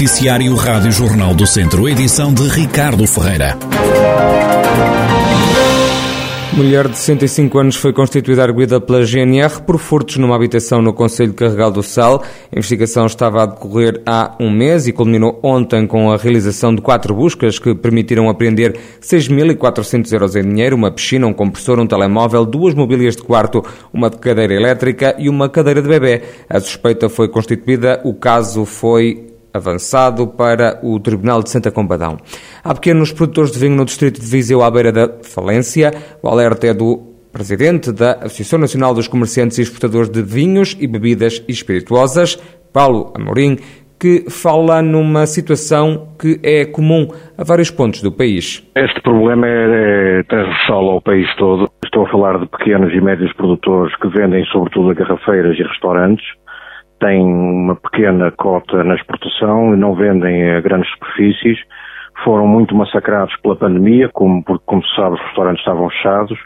Noticiário Rádio Jornal do Centro, edição de Ricardo Ferreira. Mulher de 65 anos foi constituída arguida pela GNR por furtos numa habitação no Conselho Carregal do Sal. A investigação estava a decorrer há um mês e culminou ontem com a realização de quatro buscas que permitiram apreender 6.400 euros em dinheiro, uma piscina, um compressor, um telemóvel, duas mobílias de quarto, uma cadeira elétrica e uma cadeira de bebê. A suspeita foi constituída, o caso foi avançado para o Tribunal de Santa Combadão. Há pequenos produtores de vinho no distrito de Viseu à beira da falência. O alerta é do presidente da Associação Nacional dos Comerciantes e Exportadores de Vinhos e Bebidas Espirituosas, Paulo Amorim, que fala numa situação que é comum a vários pontos do país. Este problema é, é transversal ao país todo. Estou a falar de pequenos e médios produtores que vendem sobretudo a garrafeiras e restaurantes, têm uma pequena cota na exportação e não vendem a grandes superfícies. Foram muito massacrados pela pandemia, como, porque, como se sabe, os restaurantes estavam fechados.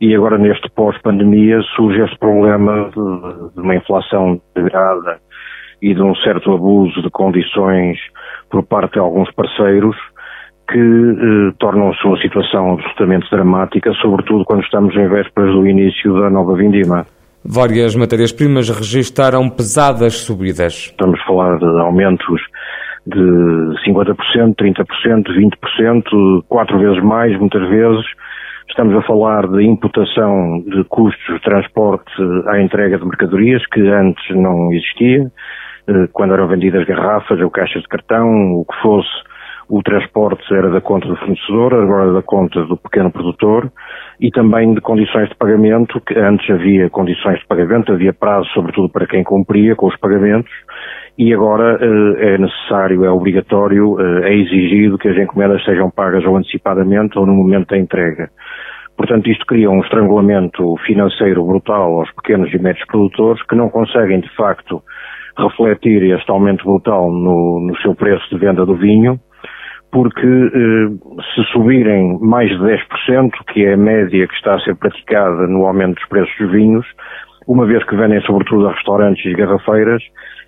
E agora, neste pós-pandemia, surge este problema de, de uma inflação degrada e de um certo abuso de condições por parte de alguns parceiros que eh, tornam a sua situação absolutamente dramática, sobretudo quando estamos em vésperas do início da nova vindima. Várias matérias-primas registaram pesadas subidas. Estamos a falar de aumentos de 50%, 30%, 20%, quatro vezes mais, muitas vezes. Estamos a falar de imputação de custos de transporte à entrega de mercadorias, que antes não existia, eh, quando eram vendidas garrafas ou caixas de cartão, o que fosse, o transporte era da conta do fornecedor, agora é da conta do pequeno produtor e também de condições de pagamento, que antes havia condições de pagamento, havia prazo, sobretudo para quem cumpria com os pagamentos, e agora eh, é necessário, é obrigatório, eh, é exigido que as encomendas sejam pagas ou antecipadamente ou no momento da entrega. Portanto, isto cria um estrangulamento financeiro brutal aos pequenos e médios produtores que não conseguem, de facto, refletir este aumento brutal no, no seu preço de venda do vinho porque eh, se subirem mais de 10%, que é a média que está a ser praticada no aumento dos preços dos vinhos, uma vez que vendem sobretudo a restaurantes e garrafeiras,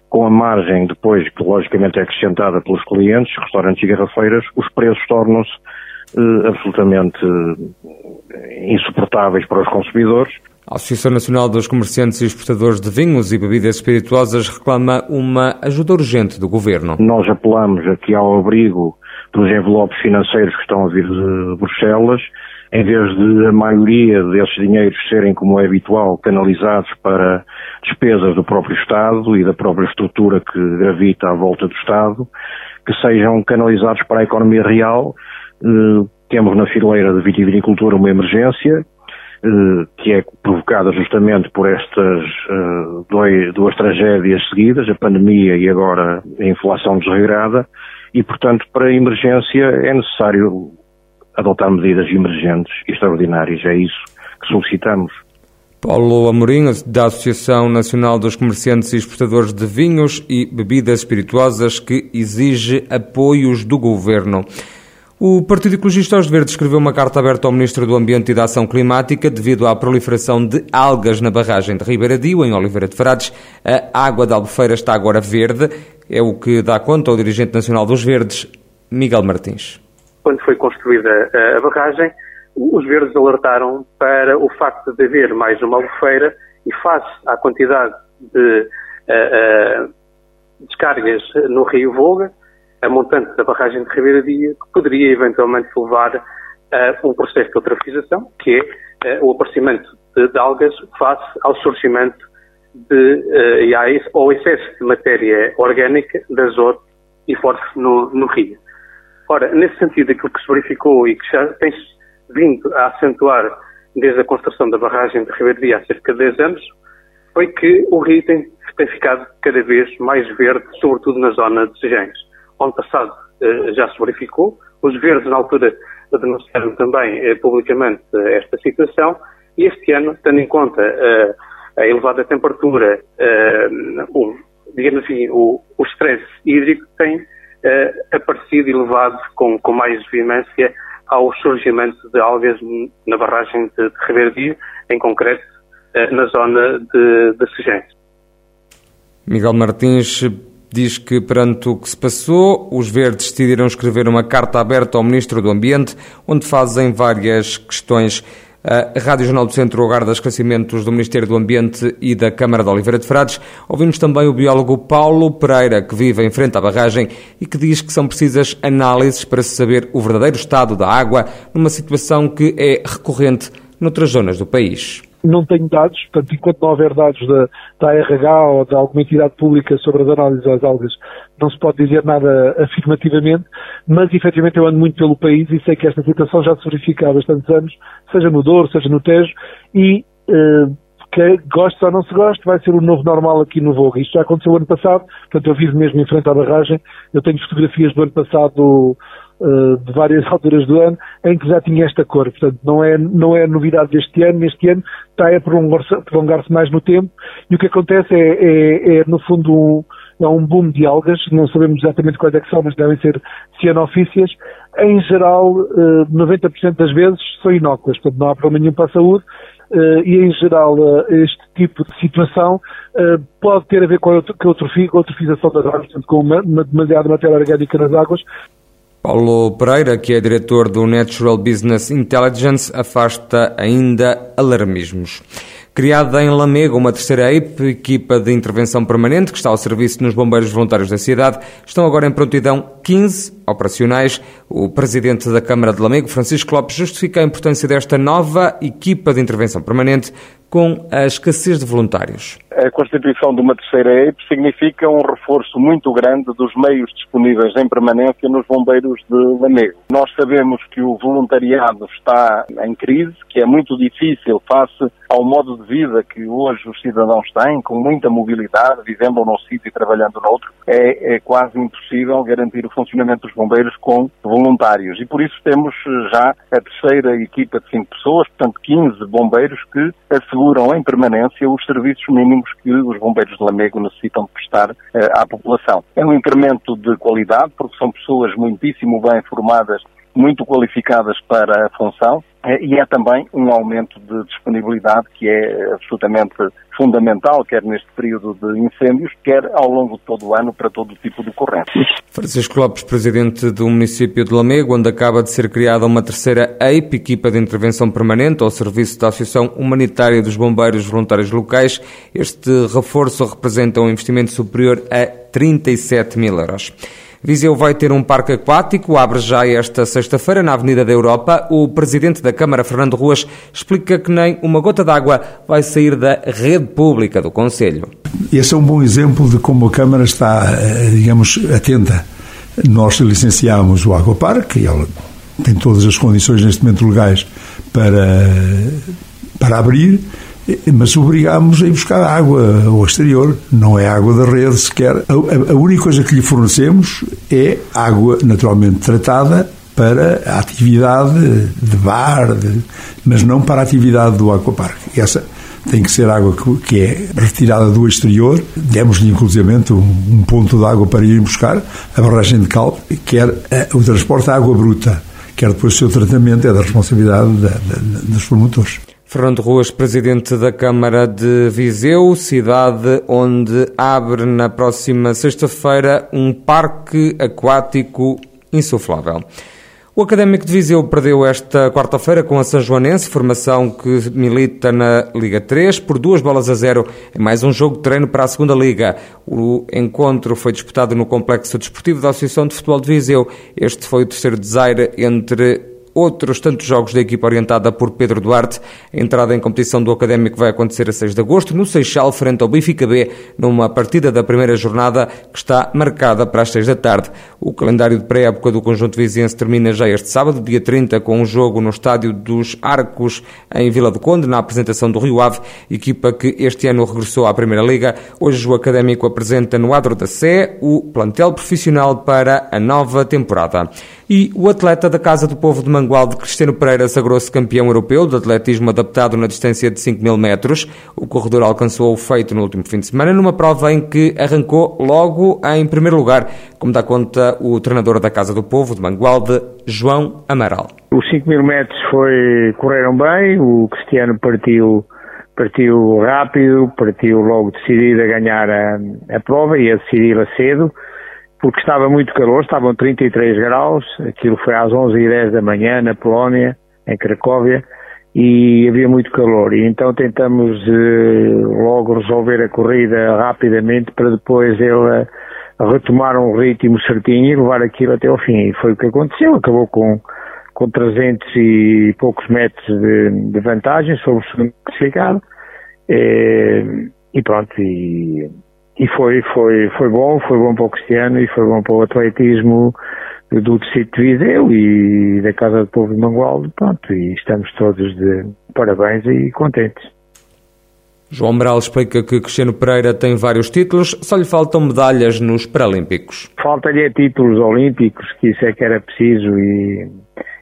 com a margem depois que logicamente é acrescentada pelos clientes, restaurantes e garrafeiras, os preços tornam-se eh, absolutamente eh, insuportáveis para os consumidores. A Associação Nacional dos Comerciantes e Exportadores de Vinhos e Bebidas Espirituosas reclama uma ajuda urgente do Governo. Nós apelamos aqui ao abrigo dos envelopes financeiros que estão a vir de Bruxelas, em vez de a maioria desses dinheiros serem, como é habitual, canalizados para despesas do próprio Estado e da própria estrutura que gravita à volta do Estado, que sejam canalizados para a economia real. Eh, temos na fileira de vitivinicultura uma emergência, eh, que é provocada justamente por estas eh, duas tragédias seguidas, a pandemia e agora a inflação desregrada, e, portanto, para emergência é necessário adotar medidas emergentes e extraordinárias. É isso que solicitamos. Paulo Amorim, da Associação Nacional dos Comerciantes e Exportadores de Vinhos e Bebidas Espirituosas, que exige apoios do Governo. O Partido Ecologista aos Verdes escreveu uma carta aberta ao Ministro do Ambiente e da Ação Climática devido à proliferação de algas na barragem de Ribeiradio, em Oliveira de Frades. A água da Albufeira está agora verde. É o que dá conta ao dirigente nacional dos Verdes, Miguel Martins. Quando foi construída a barragem, os Verdes alertaram para o facto de haver mais uma albufeira e face à quantidade de uh, uh, descargas no Rio Volga, a montante da barragem de Ribeira Dia, que poderia eventualmente levar a um processo de eutrofização, que é uh, o aparecimento de, algas face ao surgimento de, uh, e ao excesso de matéria orgânica, de azoto e forte no, no rio. Ora, nesse sentido, aquilo que se verificou e que já tem vindo a acentuar desde a construção da barragem de Ribeiro Dia há cerca de 10 anos, foi que o rio tem, tem ficado cada vez mais verde, sobretudo na zona de Sejães. Ano passado uh, já se verificou, os verdes na altura denunciaram também uh, publicamente uh, esta situação e este ano, tendo em conta a elevada temperatura, o, digamos assim, o, o stress hídrico tem aparecido elevado com, com mais veemência ao surgimento de algas na barragem de, de Ribeiro em concreto na zona de, de. Miguel Martins diz que, perante o que se passou, os verdes decidiram escrever uma carta aberta ao Ministro do Ambiente, onde fazem várias questões. A Rádio Jornal do Centro aguarda esclarecimentos do Ministério do Ambiente e da Câmara de Oliveira de Frades. Ouvimos também o biólogo Paulo Pereira, que vive em frente à barragem e que diz que são precisas análises para se saber o verdadeiro estado da água numa situação que é recorrente noutras zonas do país não tenho dados, portanto, enquanto não houver dados da, da ARH ou de alguma entidade pública sobre as análises às algas, não se pode dizer nada afirmativamente, mas efetivamente eu ando muito pelo país e sei que esta situação já se verifica há bastantes anos, seja no Douro, seja no Tejo, e uh, que goste ou não se goste, vai ser o novo normal aqui no Voga. Isto já aconteceu ano passado, portanto eu vivo mesmo em frente à barragem, eu tenho fotografias do ano passado de várias alturas do ano, em que já tinha esta cor. Portanto, não é, não é novidade deste ano. Neste ano está a prolongar-se prolongar mais no tempo e o que acontece é, é, é no fundo, um, é um boom de algas. Não sabemos exatamente quais é que são, mas devem ser cianofícias. Em geral, uh, eh, 90% das vezes são inóculas, portanto não há problema nenhum para a saúde. Uh, e em geral este tipo de situação pode ter a ver com a, eutrofização das águas, portanto com uma, uma demasiada matéria orgânica nas águas, Paulo Pereira, que é diretor do Natural Business Intelligence, afasta ainda alarmismos. Criada em Lamego, uma terceira equipa de intervenção permanente, que está ao serviço nos bombeiros voluntários da cidade, estão agora em prontidão 15 operacionais. O presidente da Câmara de Lamego, Francisco Lopes, justifica a importância desta nova equipa de intervenção permanente com a escassez de voluntários. A constituição de uma terceira EIP significa um reforço muito grande dos meios disponíveis em permanência nos bombeiros de Lamego. Nós sabemos que o voluntariado está em crise, que é muito difícil face ao modo de vida que hoje os cidadãos têm, com muita mobilidade, vivendo num sítio e trabalhando noutro. É, é quase impossível garantir o funcionamento dos bombeiros com voluntários. E por isso temos já a terceira equipa de cinco pessoas, portanto 15 bombeiros que asseguram em permanência os serviços mínimos que os bombeiros de Lamego necessitam de prestar uh, à população. É um incremento de qualidade, porque são pessoas muitíssimo bem formadas muito qualificadas para a função eh, e é também um aumento de disponibilidade que é absolutamente fundamental, quer neste período de incêndios, quer ao longo de todo o ano para todo o tipo de ocorrências. Francisco Lopes, presidente do município de Lamego, onde acaba de ser criada uma terceira EIP, equipa de intervenção permanente, ao serviço da Associação Humanitária dos Bombeiros Voluntários Locais. Este reforço representa um investimento superior a 37 mil euros. Viseu vai ter um parque aquático, abre já esta sexta-feira na Avenida da Europa. O presidente da Câmara, Fernando Ruas, explica que nem uma gota d'água vai sair da rede pública do Conselho. Esse é um bom exemplo de como a Câmara está, eh, digamos, atenta. Nós licenciámos o Aquapark e ela tem todas as condições neste momento legais para, para abrir mas obrigámos a ir buscar água ao exterior, não é água da rede sequer. A, a, única coisa que lhe fornecemos é água naturalmente tratada para a atividade de bar, de, mas não para a atividade do aquaparque. Essa tem que ser água que, que é retirada do exterior. Demos-lhe, inclusivamente, um, um, ponto de água para ir buscar, a barragem de cal, quer a, o transporte de água bruta, quer depois o seu tratamento, é da responsabilidade da, da, dos promotores. Fernando Ruas, presidente da Câmara de Viseu, cidade onde abre na próxima sexta-feira um parque aquático insuflável. O Académico de Viseu perdeu esta quarta-feira com a São Joanense, formação que milita na Liga 3, por duas bolas a zero em mais um jogo de treino para a segunda Liga. O encontro foi disputado no Complexo Desportivo da Associação de Futebol de Viseu. Este foi o terceiro desaire entre outros tantos jogos da equipa orientada por Pedro Duarte. A entrada em competição do Académico vai acontecer a 6 de agosto, no Seixal, frente ao Benfica B, numa partida da primeira jornada que está marcada para as 6 da tarde. O calendário de pré-época do conjunto viziense termina já este sábado, dia 30, com um jogo no Estádio dos Arcos, em Vila do Conde, na apresentação do Rio Ave, equipa que este ano regressou à Primeira Liga. Hoje o Académico apresenta no Adro da Sé o plantel profissional para a nova temporada. E o atleta da Casa do Povo de Mangualde, Cristiano Pereira, sagrou-se campeão europeu de atletismo adaptado na distância de 5 mil metros. O corredor alcançou o feito no último fim de semana, numa prova em que arrancou logo em primeiro lugar, como dá conta o treinador da Casa do Povo de Mangualde, João Amaral. Os 5 mil metros foi, correram bem, o Cristiano partiu partiu rápido, partiu logo decidido a ganhar a, a prova e a decidi-la cedo, porque estava muito calor, estavam 33 graus, aquilo foi às 11h10 da manhã na Polónia, em Cracóvia, e havia muito calor. E então tentamos eh, logo resolver a corrida rapidamente para depois ele retomar um ritmo certinho e levar aquilo até ao fim. E foi o que aconteceu. Acabou com, com 300 e poucos metros de, de vantagem sobre o segundo classificado. Eh, e pronto, e, e foi, foi, foi bom, foi bom para o Cristiano e foi bom para o atletismo do Distrito de Viseu e da Casa do Povo de Mangualde, pronto, e estamos todos de parabéns e contentes. João Meral explica que Cristiano Pereira tem vários títulos, só lhe faltam medalhas nos Paralímpicos. Falta-lhe títulos olímpicos, que isso é que era preciso e,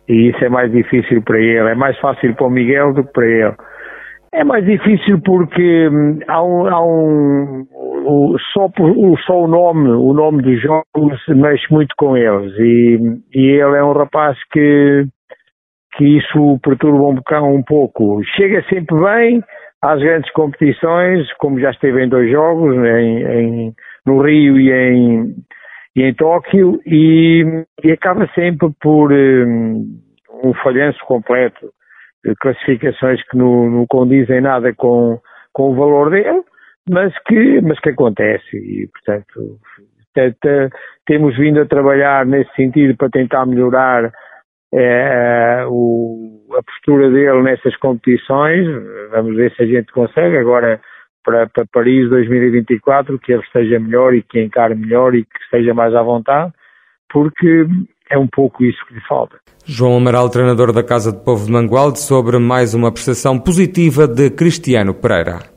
e isso é mais difícil para ele. É mais fácil para o Miguel do que para ele. É mais difícil porque hum, há um, há um o, só, o, só o nome, o nome dos jogos mexe muito com eles e, e ele é um rapaz que, que isso perturba um bocado um pouco. Chega sempre bem às grandes competições, como já esteve em dois jogos, em, em no Rio e em, e em Tóquio, e, e acaba sempre por um, um falhanço completo classificações que não, não condizem nada com, com o valor dele, mas que, mas que acontece e, portanto, temos vindo a trabalhar nesse sentido para tentar melhorar é, o, a postura dele nessas competições. Vamos ver se a gente consegue agora para, para Paris 2024 que ele esteja melhor e que encare melhor e que esteja mais à vontade, porque é um pouco isso que lhe falta. João Amaral, treinador da Casa de Povo de Mangualde, sobre mais uma prestação positiva de Cristiano Pereira.